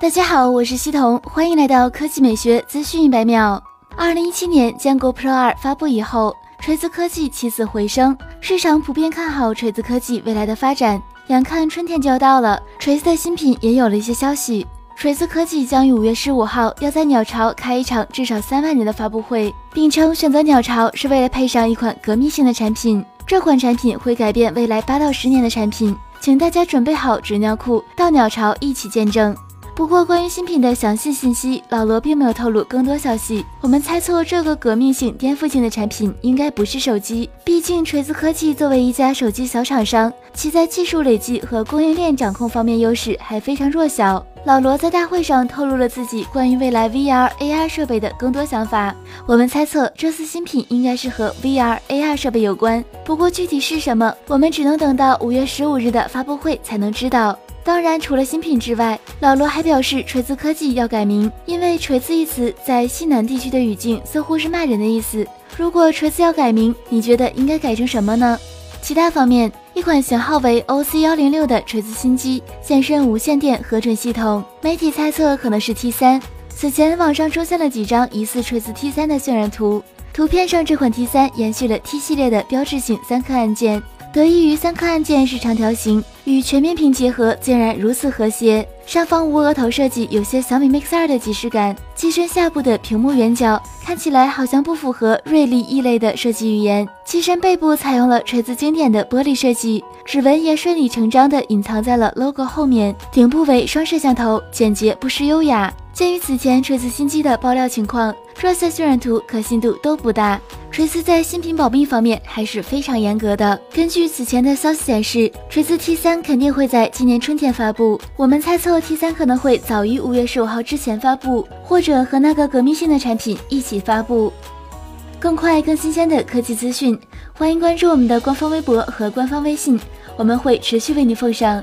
大家好，我是西彤，欢迎来到科技美学资讯一百秒。二零一七年坚果 Pro 二发布以后，锤子科技起死回生，市场普遍看好锤子科技未来的发展。眼看春天就要到了，锤子的新品也有了一些消息。锤子科技将于五月十五号要在鸟巢开一场至少三万人的发布会，并称选择鸟巢是为了配上一款革命性的产品。这款产品会改变未来八到十年的产品，请大家准备好纸尿裤，到鸟巢一起见证。不过，关于新品的详细信息，老罗并没有透露更多消息。我们猜测，这个革命性、颠覆性的产品应该不是手机。毕竟，锤子科技作为一家手机小厂商，其在技术累积和供应链掌控方面优势还非常弱小。老罗在大会上透露了自己关于未来 VR、AR 设备的更多想法。我们猜测，这次新品应该是和 VR、AR 设备有关。不过，具体是什么，我们只能等到五月十五日的发布会才能知道。当然，除了新品之外，老罗还表示锤子科技要改名，因为“锤子”一词在西南地区的语境似乎是骂人的意思。如果锤子要改名，你觉得应该改成什么呢？其他方面，一款型号为 OC 幺零六的锤子新机现身无线电核准系统，媒体猜测可能是 T 三。此前网上出现了几张疑似锤子 T 三的渲染图，图片上这款 T 三延续了 T 系列的标志性三颗按键。得益于三颗按键是长条形，与全面屏结合竟然如此和谐。上方无额头设计有些小米 Mix 2的即视感，机身下部的屏幕圆角看起来好像不符合锐利异类的设计语言。机身背部采用了锤子经典的玻璃设计，指纹也顺理成章地隐藏在了 logo 后面。顶部为双摄像头，简洁不失优雅。鉴于此前锤子新机的爆料情况，这些渲染图可信度都不大。锤子在新品保密方面还是非常严格的。根据此前的消息显示，锤子 T 三肯定会在今年春天发布。我们猜测 T 三可能会早于五月十五号之前发布，或者和那个革命性的产品一起发布。更快、更新鲜的科技资讯，欢迎关注我们的官方微博和官方微信，我们会持续为你奉上。